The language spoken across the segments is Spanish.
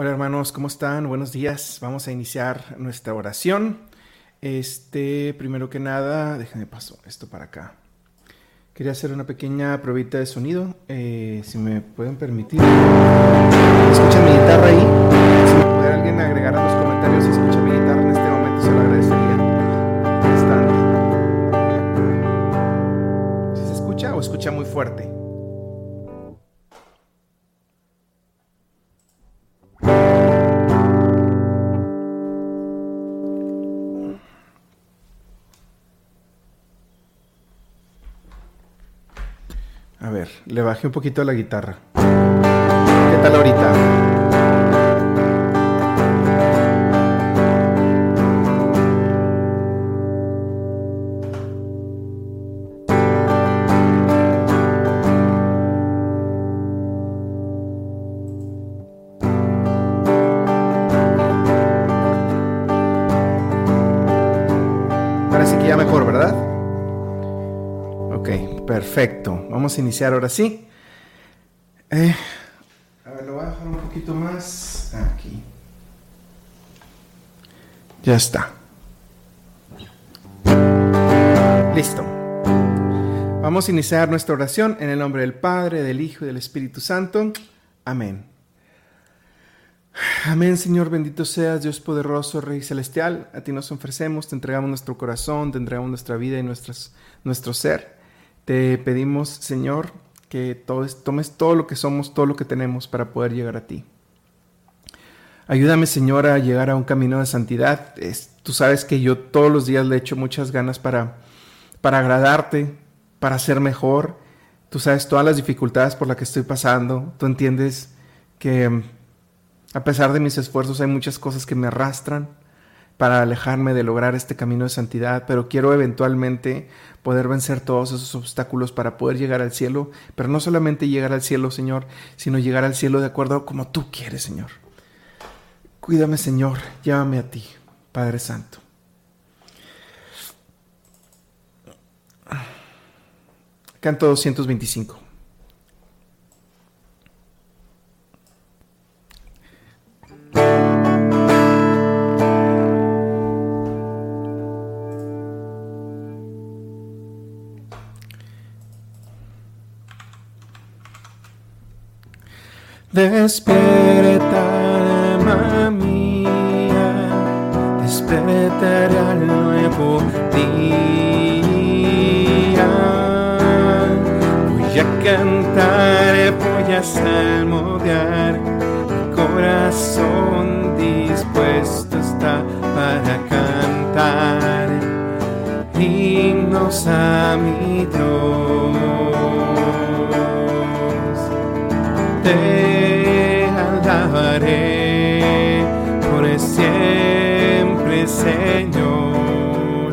Hola hermanos, ¿cómo están? Buenos días. Vamos a iniciar nuestra oración. Este, primero que nada, déjenme paso esto para acá. Quería hacer una pequeña probita de sonido, eh, si me pueden permitir. ¿Escuchan mi guitarra ahí? Si pudiera alguien agregar a los A ver, le bajé un poquito la guitarra. ¿Qué tal ahorita? Vamos a iniciar ahora sí. Eh, a ver, lo voy a dejar un poquito más aquí. Ya está. Listo. Vamos a iniciar nuestra oración en el nombre del Padre, del Hijo y del Espíritu Santo. Amén. Amén, Señor, bendito seas, Dios poderoso, Rey celestial. A ti nos ofrecemos, te entregamos nuestro corazón, te entregamos nuestra vida y nuestras, nuestro ser. Te pedimos, Señor, que tomes todo lo que somos, todo lo que tenemos para poder llegar a ti. Ayúdame, Señor, a llegar a un camino de santidad. Tú sabes que yo todos los días le echo muchas ganas para, para agradarte, para ser mejor. Tú sabes todas las dificultades por las que estoy pasando. Tú entiendes que a pesar de mis esfuerzos hay muchas cosas que me arrastran para alejarme de lograr este camino de santidad, pero quiero eventualmente poder vencer todos esos obstáculos para poder llegar al cielo, pero no solamente llegar al cielo, Señor, sino llegar al cielo de acuerdo a como tú quieres, Señor. Cuídame, Señor, llévame a ti, Padre Santo. Canto 225. Despierta, alma mía, despertaré al nuevo día. Voy a cantar, voy a salmodiar, mi corazón dispuesto está para cantar himnos a mi Dios. Señor,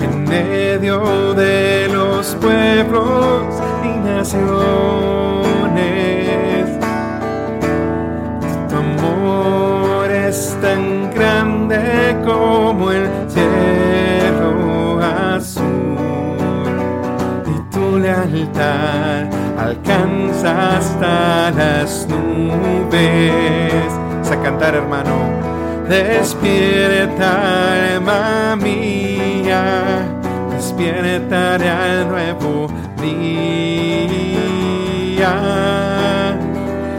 en medio de los pueblos y naciones. Tu amor es tan grande como el cielo azul y tu lealtad alcanza hasta las nubes. A cantar, hermano. Despierta, alma mía, despiertaré al nuevo día.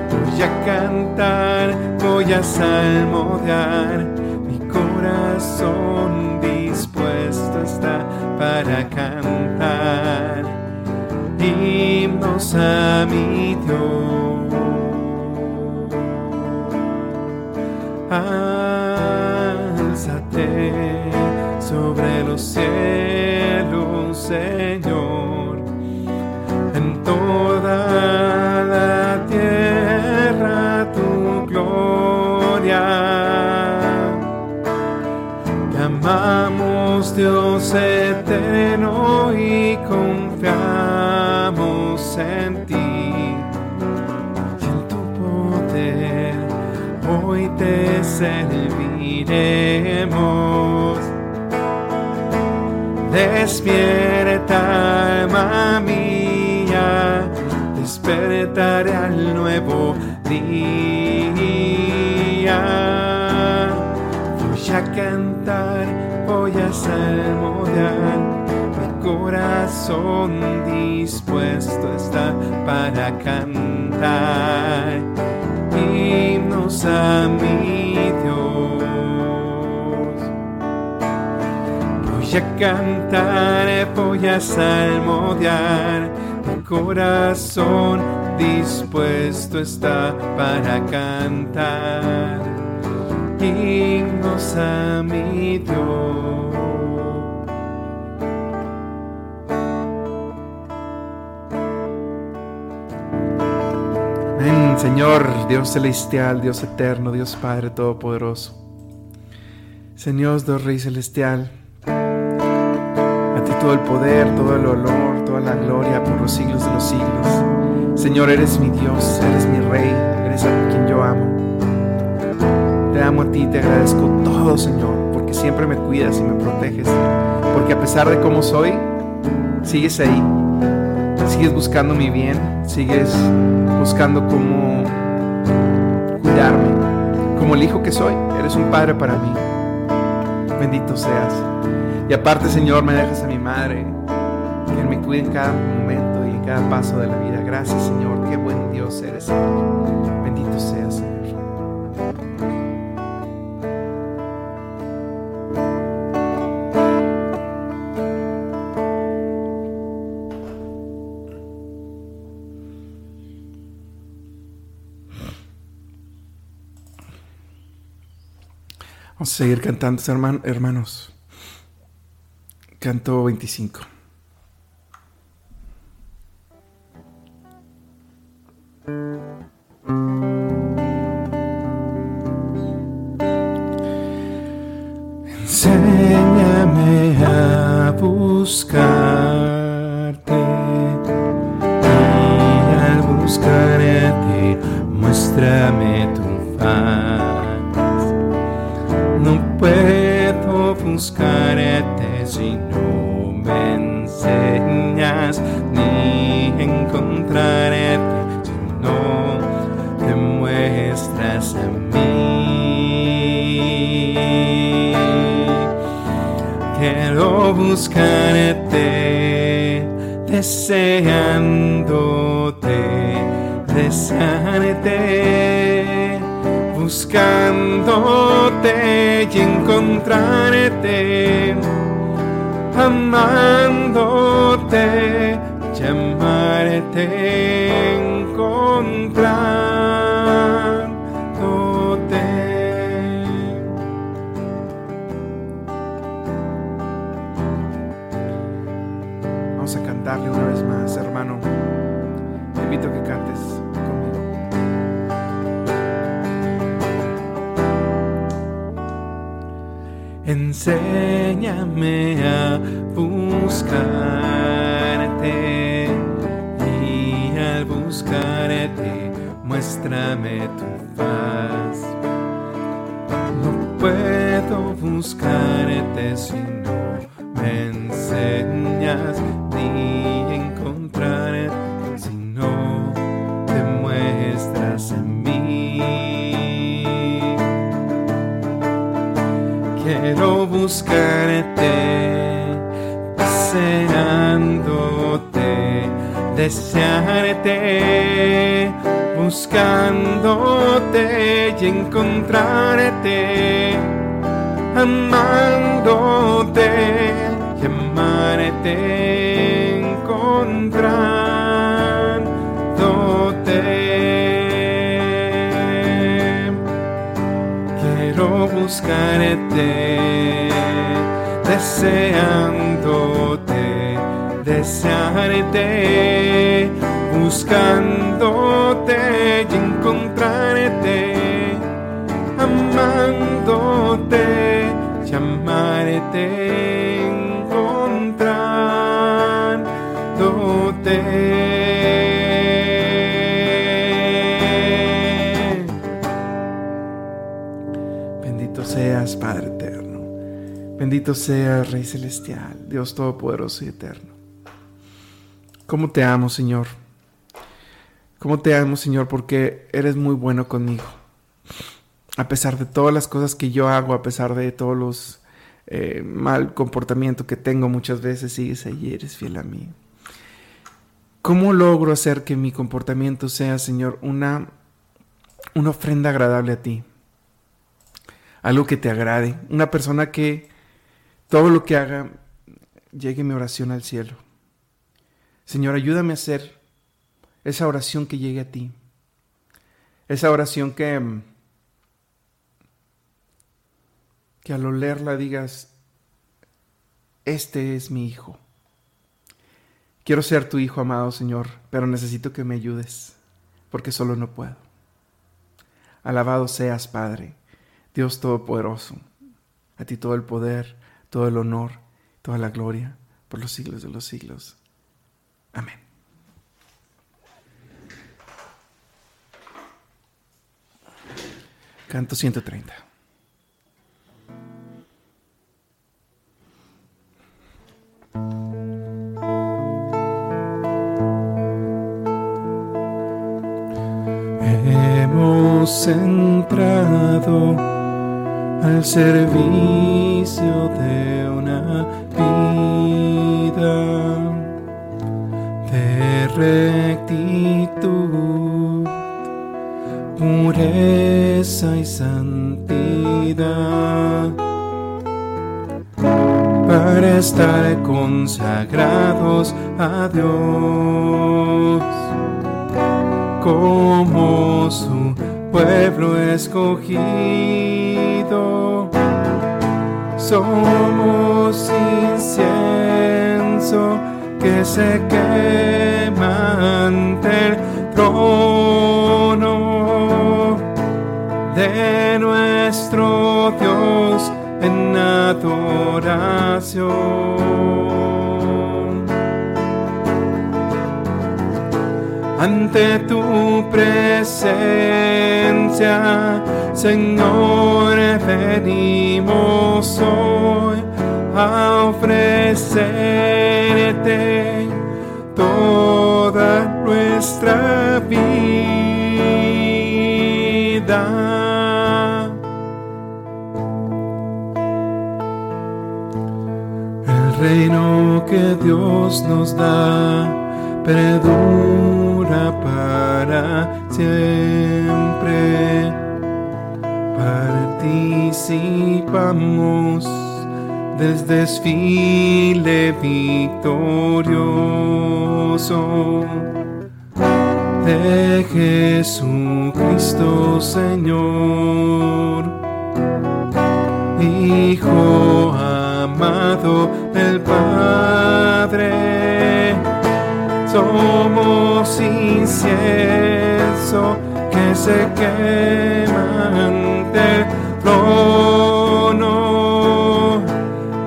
Voy a cantar, voy a salmodiar, mi corazón dispuesto está para cantar himnos a mi Dios. Sobre los cielos, Señor, en toda la tierra tu gloria. Te amamos, Dios eterno, y confiamos en ti en tu poder. Hoy te. Despierta, alma mía, despertaré al nuevo día. Voy a cantar, voy a salmodiar. Mi corazón dispuesto está para cantar himnos a mi Dios. Voy a cantar, voy a salmodiar corazón dispuesto está para cantar himnos a mi Dios. Señor, Dios celestial, Dios eterno, Dios Padre Todopoderoso. Señor, Dios Rey celestial, todo el poder, todo el honor, la gloria por los siglos de los siglos. Señor, eres mi Dios, eres mi Rey, eres a quien yo amo. Te amo a ti, te agradezco todo, Señor, porque siempre me cuidas y me proteges. Porque a pesar de cómo soy, sigues ahí. Sigues buscando mi bien, sigues buscando cómo cuidarme. Como el hijo que soy, eres un padre para mí. Bendito seas. Y aparte, Señor, me dejas a mi madre, que me cuide en cada momento y en cada paso de la vida. Gracias, Señor. Qué buen Dios eres, Señor. Bendito seas, Señor. Vamos a seguir cantando, hermanos. Canto 25. Enséñame a buscarte buscarte, deseándote, desearte, buscándote y encontrarte, amándote, llamarte, encontrar. Enséñame a buscarte y al buscarte muéstrame tu faz. No puedo buscarte si no me enseñas ni quiero buscarte, deseándote, desearte, buscándote y encontrarte, amándote y amarte, encontrándote. buscarte, deseándote, desearte, buscándote y encontrarte, amándote, llamarte, encontrándote. Padre eterno. Bendito sea Rey celestial, Dios todopoderoso y eterno. ¿Cómo te amo, Señor? cómo te amo, Señor, porque eres muy bueno conmigo. A pesar de todas las cosas que yo hago, a pesar de todos los eh, mal comportamiento que tengo muchas veces, sigues ahí, eres fiel a mí. ¿Cómo logro hacer que mi comportamiento sea, Señor, una, una ofrenda agradable a ti? Algo que te agrade. Una persona que todo lo que haga llegue mi oración al cielo. Señor, ayúdame a hacer esa oración que llegue a ti. Esa oración que, que al leerla digas, este es mi hijo. Quiero ser tu hijo amado, Señor, pero necesito que me ayudes, porque solo no puedo. Alabado seas, Padre, Dios Todopoderoso. A ti todo el poder, todo el honor, toda la gloria por los siglos de los siglos. Amén. Canto 130. Hemos entrado al servicio de una vida de rectitud, pureza y santidad para estar consagrados a Dios como su pueblo escogido. Somos incienso que se quema ante el trono de nuestro Dios en adoración. ante tu presencia, Señor, venimos hoy a ofrecerte toda nuestra vida. El reino que Dios nos da perdura para siempre. Participamos del desfile victorioso de Jesucristo Señor, Hijo amado del Padre somos incienso que se quema ante el trono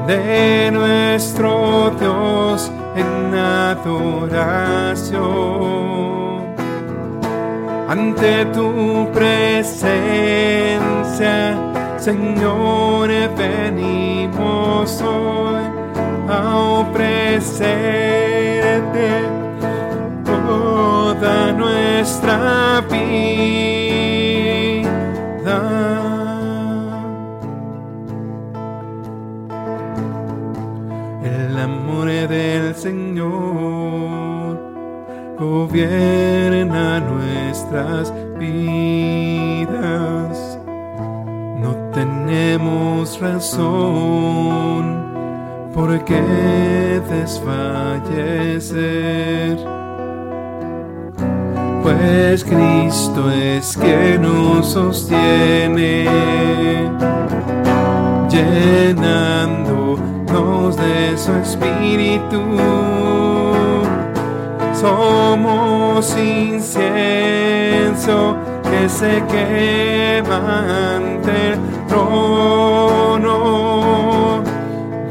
de nuestro Dios en adoración. Ante tu presencia, Señor, venimos hoy a ofrecerte toda nuestra gobierna nuestras vidas. No tenemos razón por qué desfallecer pues Cristo es quien nos sostiene, llenándonos de su espíritu. Somos incienso que se quema ante el trono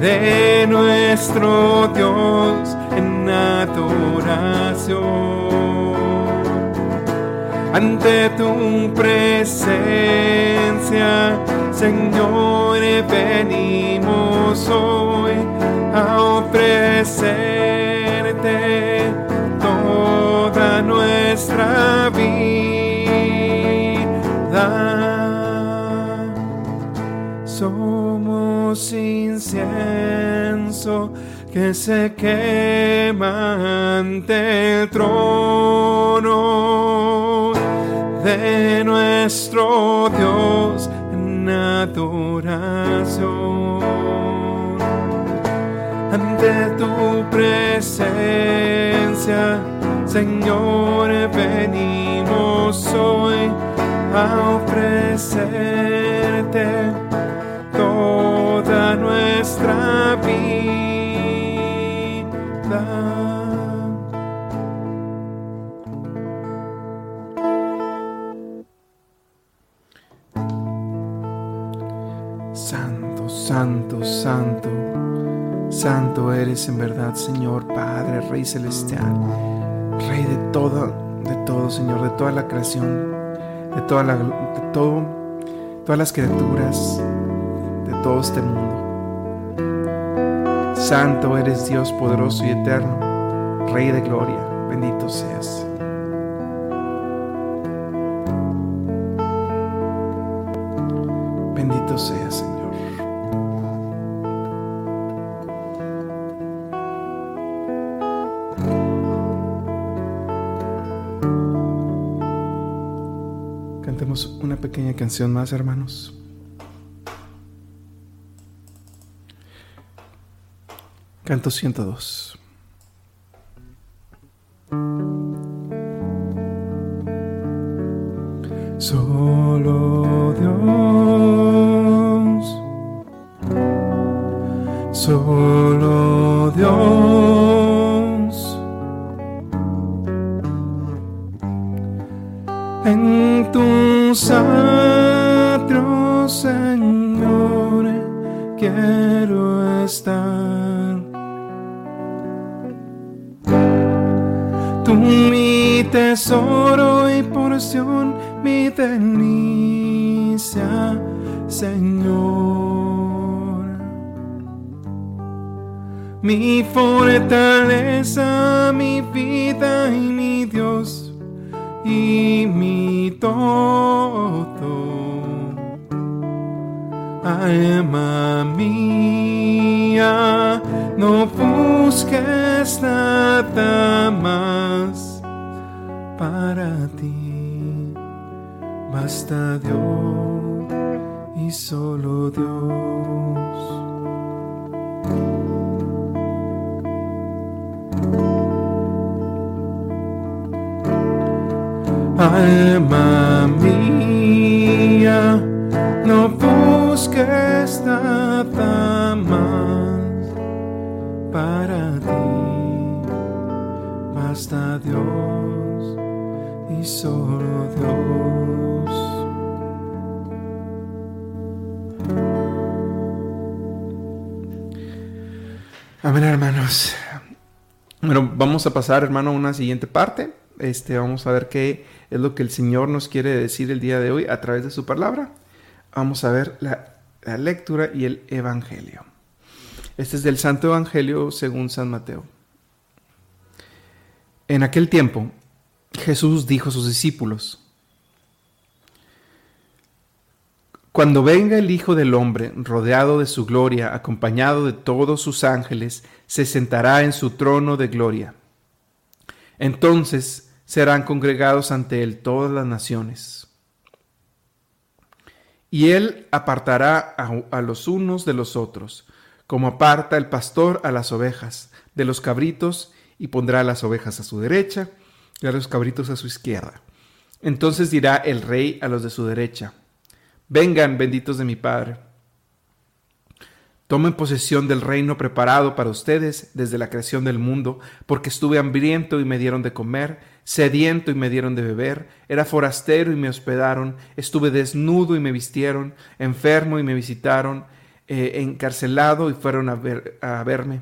de nuestro Dios en adoración. Ante tu presencia, Señor, venimos hoy a ofrecerte toda nuestra vida. Somos incienso que se quema ante el trono de nuestro Dios en adoración. Ante tu presencia, Señor, venimos hoy a ofrecerte toda nuestra vida. Santo, santo, santo, santo eres en verdad, Señor, Padre, Rey Celestial, Rey de todo, de todo, Señor, de toda la creación, de toda la, de todo, todas las criaturas, de todo este mundo. Santo eres Dios poderoso y eterno, Rey de gloria, bendito seas. Bendito seas, Señor. Canción más, hermanos. Canto 102. Estar. Tú mi tesoro y porción, mi delicia, Señor. Mi fortaleza, mi vida y mi Dios y mi todo. Alma mía, no busques nada más para ti. Basta Dios y solo Dios. Alma mía, no busques nada para ti. Basta Dios y solo Dios. Amén, hermanos. Bueno, vamos a pasar, hermano, a una siguiente parte. Este, vamos a ver qué es lo que el Señor nos quiere decir el día de hoy a través de su palabra. Vamos a ver la, la lectura y el Evangelio. Este es del Santo Evangelio según San Mateo. En aquel tiempo, Jesús dijo a sus discípulos, Cuando venga el Hijo del Hombre, rodeado de su gloria, acompañado de todos sus ángeles, se sentará en su trono de gloria. Entonces serán congregados ante él todas las naciones. Y él apartará a, a, los unos de los otros, como aparta el pastor a las ovejas de los cabritos, y pondrá las ovejas a su derecha y a los cabritos a su izquierda. Entonces dirá el rey a los de su derecha, Vengan, benditos de mi Padre. Tomen posesión del reino preparado para ustedes desde la creación del mundo, porque estuve hambriento y me dieron de comer, sediento y me dieron de beber, era forastero y me hospedaron, estuve desnudo y me vistieron, enfermo y me visitaron, eh, encarcelado y fueron a, ver, a verme.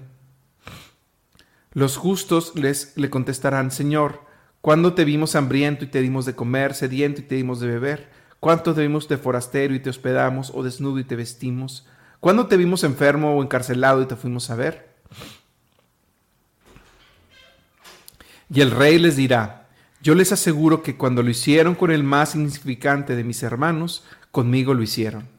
Los justos les le contestarán, Señor, ¿cuándo te vimos hambriento y te dimos de comer, sediento y te dimos de beber? ¿Cuánto te vimos de forastero y te hospedamos, o desnudo y te vestimos? ¿Cuándo te vimos enfermo o encarcelado y te fuimos a ver? Y el rey les dirá, yo les aseguro que cuando lo hicieron con el más insignificante de mis hermanos, conmigo lo hicieron.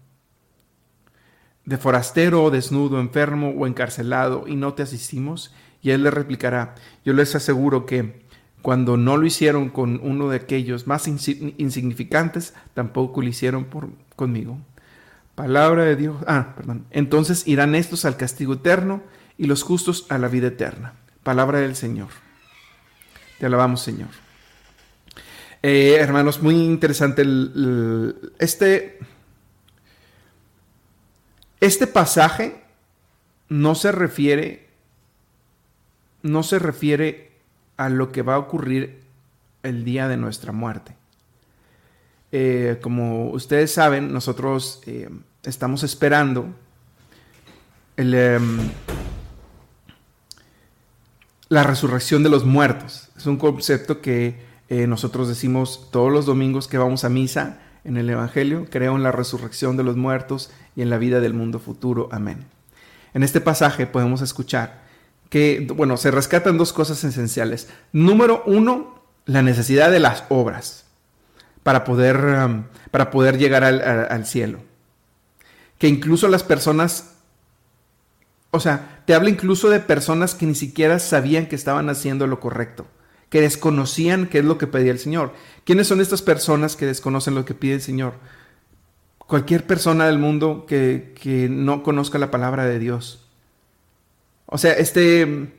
De forastero o desnudo, enfermo o encarcelado y no te asistimos? Y él le replicará, yo les aseguro que cuando no lo hicieron con uno de aquellos más insignificantes, tampoco lo hicieron por, conmigo. Palabra de Dios. Ah, perdón. Entonces irán estos al castigo eterno y los justos a la vida eterna. Palabra del Señor. Te alabamos, Señor. Eh, hermanos, muy interesante este, este pasaje no se refiere no se refiere a lo que va a ocurrir el día de nuestra muerte. Eh, como ustedes saben, nosotros eh, estamos esperando em, la resurrección de los muertos. Es un concepto que eh, nosotros decimos todos los domingos que vamos a misa en el Evangelio. Creo en la resurrección de los muertos y en la vida del mundo futuro. Amén. En este pasaje podemos escuchar que, bueno, se rescatan dos cosas esenciales. Número uno, la necesidad de las obras para poder, um, para poder llegar al, al cielo. Que incluso las personas o sea, te habla incluso de personas que ni siquiera sabían que estaban haciendo lo correcto, que desconocían qué es lo que pedía el Señor. ¿Quiénes son estas personas que desconocen lo que pide el Señor? Cualquier persona del mundo que, no conozca la palabra de Dios. O sea, este,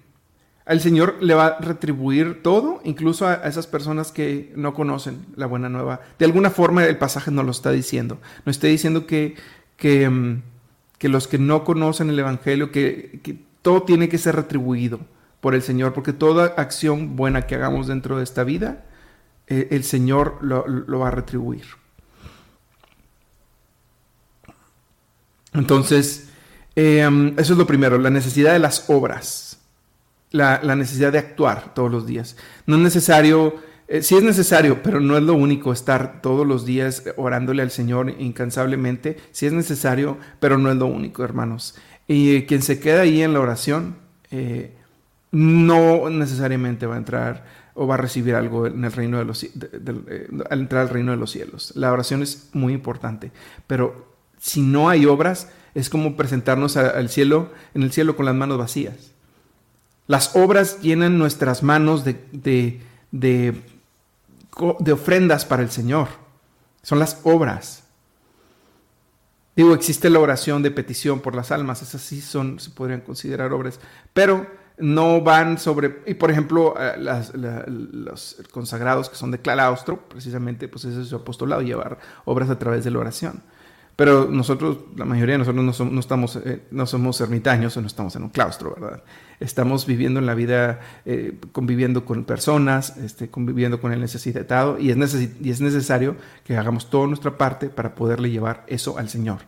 al Señor le va a retribuir todo, incluso a, esas personas que no conocen la buena nueva. De alguna forma el pasaje no lo está diciendo. No está diciendo que, que mm, que los que no conocen el Evangelio, que, todo tiene que ser retribuido por el Señor, porque toda acción buena que hagamos dentro de esta vida, eh, el Señor lo, va a retribuir. Entonces, em, eso es lo primero, la necesidad de las obras, la, la, necesidad de actuar todos los días. No es necesario eh, sí es necesario, pero no es lo único estar todos los días orándole al Señor incansablemente. Sí es necesario, pero no es lo único, hermanos. Y quien se queda ahí en la oración, eh, no necesariamente va a entrar o va a recibir algo en el reino de los eh, al entrar al reino de los cielos. La oración es muy importante, pero si no hay obras, es como presentarnos al cielo, en el cielo con las manos vacías. Las obras llenan nuestras manos de, de ofrendas para el Señor. Son las obras. Digo, existe la oración de petición por las almas, esas sí son, se podrían considerar obras, pero no van sobre, y por ejemplo, eh, los consagrados que son de claustro, precisamente, pues ese es su apostolado, llevar obras a través de la oración. Pero nosotros, la mayoría de nosotros no, somos, no estamos, eh, no somos ermitaños o no estamos en un claustro, ¿verdad? Estamos viviendo en la vida, eh, conviviendo con personas, este, conviviendo con el necesitado y es, y es necesario que hagamos toda nuestra parte para poderle llevar eso al Señor.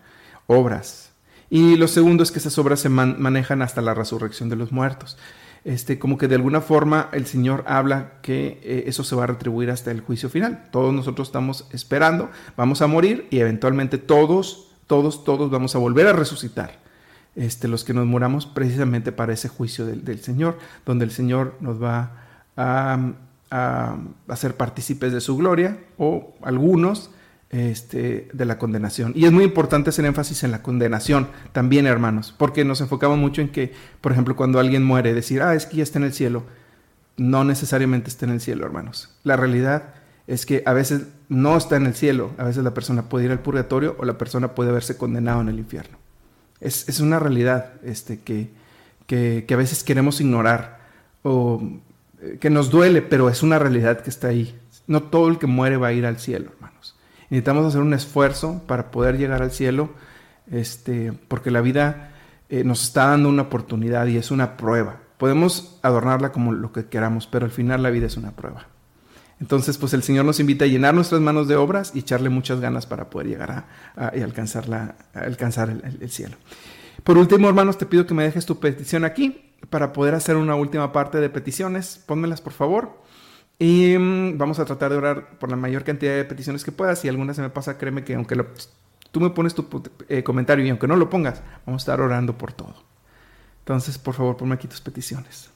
Obras. Y lo segundo es que esas obras se manejan hasta la resurrección de los muertos este, como que de alguna forma el Señor habla que eh, eso se va a retribuir hasta el juicio final. Todos nosotros estamos esperando, vamos a morir y eventualmente todos, todos, todos vamos a volver a resucitar. Este, los que nos moramos precisamente para ese juicio del, Señor, donde el Señor nos va a, a hacer partícipes de su gloria o algunos este, de la condenación. Y es muy importante hacer énfasis en la condenación también, hermanos, porque nos enfocamos mucho en que, por ejemplo, cuando alguien muere, decir, ah, es que ya está en el cielo. No necesariamente está en el cielo, hermanos. La realidad es que a veces no está en el cielo, a veces la persona puede ir al purgatorio o la persona puede verse condenado en el infierno. Es, una realidad este, que, que, que a veces queremos ignorar o eh, que nos duele, pero es una realidad que está ahí. No todo el que muere va a ir al cielo, hermanos. Necesitamos hacer un esfuerzo para poder llegar al cielo, este, porque la vida eh, nos está dando una oportunidad y es una prueba. Podemos adornarla como lo que queramos, pero al final la vida es una prueba. Entonces, pues el Señor nos invita a llenar nuestras manos de obras y echarle muchas ganas para poder llegar a, alcanzar, la, alcanzar el, cielo. Por último, hermanos, te pido que me dejes tu petición aquí para poder hacer una última parte de peticiones. Pónmelas, por favor. Y mm, vamos a tratar de orar por la mayor cantidad de peticiones que puedas. Si alguna se me pasa, créeme que aunque tú me pones tu eh, comentario y aunque no lo pongas, vamos a estar orando por todo. Entonces, por favor, ponme aquí tus peticiones.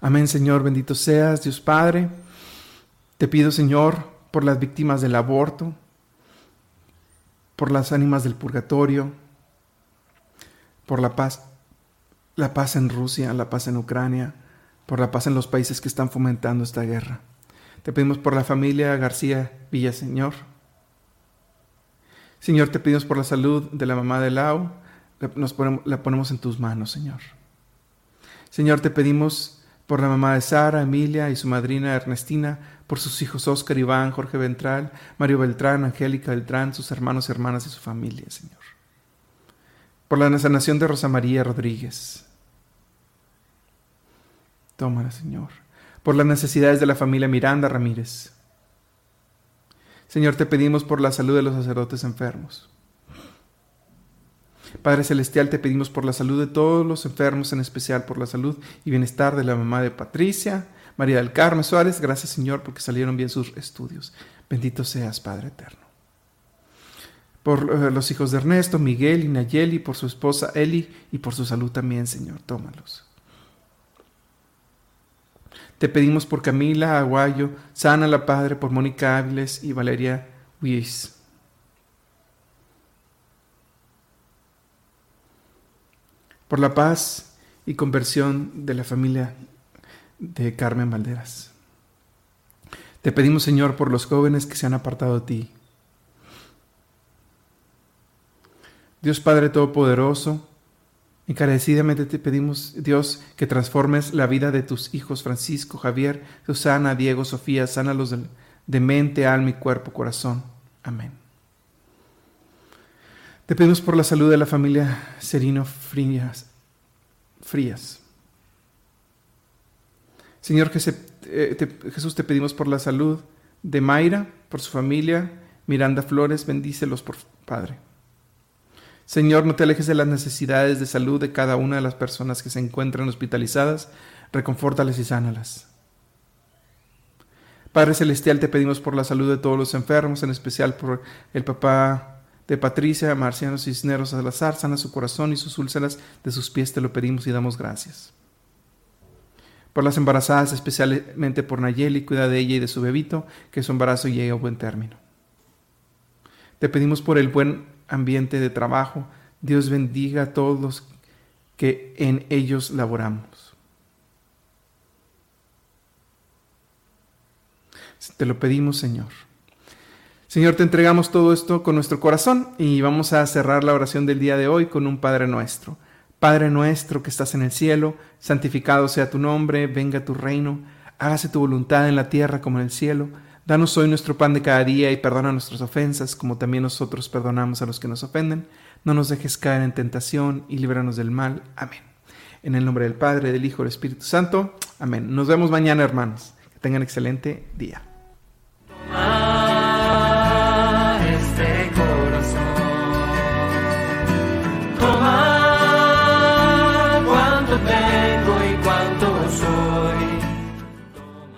Amén, Señor, bendito seas, Dios Padre. Te pido, Señor, por las víctimas del aborto, por las ánimas del purgatorio, por la paz, la paz en Rusia, la paz en Ucrania, por la paz en los países que están fomentando esta guerra. Te pedimos por la familia García Villaseñor. Señor, te pedimos por la salud de la mamá de Lau. Nos la ponemos en tus manos, Señor. Señor, te pedimos por la mamá de Sara, Emilia y su madrina Ernestina, por sus hijos Oscar, Iván, Jorge Ventral, Mario Beltrán, Angélica Beltrán, sus hermanos y hermanas y su familia, Señor. Por la sanación de Rosa María Rodríguez. Tómala, Señor. Por las necesidades de la familia Miranda Ramírez. Señor, te pedimos por la salud de los sacerdotes enfermos. Padre Celestial, te pedimos por la salud de todos los enfermos, en especial por la salud y bienestar de la mamá de Patricia, María del Carmen Suárez. Gracias, Señor, porque salieron bien sus estudios. Bendito seas, Padre Eterno. Por eh, los hijos de Ernesto, Miguel y Nayeli, por su esposa Eli y por su salud también, Señor. Tómalos. Te pedimos por Camila Aguayo, Sana la Padre, por Mónica Áviles y Valeria Huiz. por la paz y conversión de la familia de Carmen Valderas. Te pedimos, Señor, por los jóvenes que se han apartado de ti. Dios Padre Todopoderoso, encarecidamente te pedimos, Dios, que transformes la vida de tus hijos Francisco, Javier, Susana, Diego, Sofía, sánalos de mente, alma y cuerpo, corazón. Amén. Te pedimos por la salud de la familia Serino Frías. Frías. Señor eh, Jesús, te pedimos por la salud de Mayra, por su familia, Miranda Flores, bendícelos por Padre. Señor, no te alejes de las necesidades de salud de cada una de las personas que se encuentran hospitalizadas, reconfórtales y sánalas. Padre Celestial, te pedimos por la salud de todos los enfermos, en especial por el papá de Patricia Marciano Cisneros Salazar, sana su corazón y sus úlceras de sus pies, te lo pedimos y damos gracias. Por las embarazadas, especialmente por Nayeli, cuida de ella y de su bebito, que su embarazo llegue a buen término. Te pedimos por el buen ambiente de trabajo, Dios bendiga a todos los que en ellos laboramos. Te lo pedimos, Señor. Señor, te entregamos todo esto con nuestro corazón y vamos a cerrar la oración del día de hoy con un Padre nuestro. Padre nuestro que estás en el cielo, santificado sea tu nombre, venga tu reino, hágase tu voluntad en la tierra como en el cielo. Danos hoy nuestro pan de cada día y perdona nuestras ofensas, como también nosotros perdonamos a los que nos ofenden. No nos dejes caer en tentación y líbranos del mal. Amén. En el nombre del Padre, del Hijo y del Espíritu Santo. Amén. Nos vemos mañana, hermanos. Que tengan excelente día.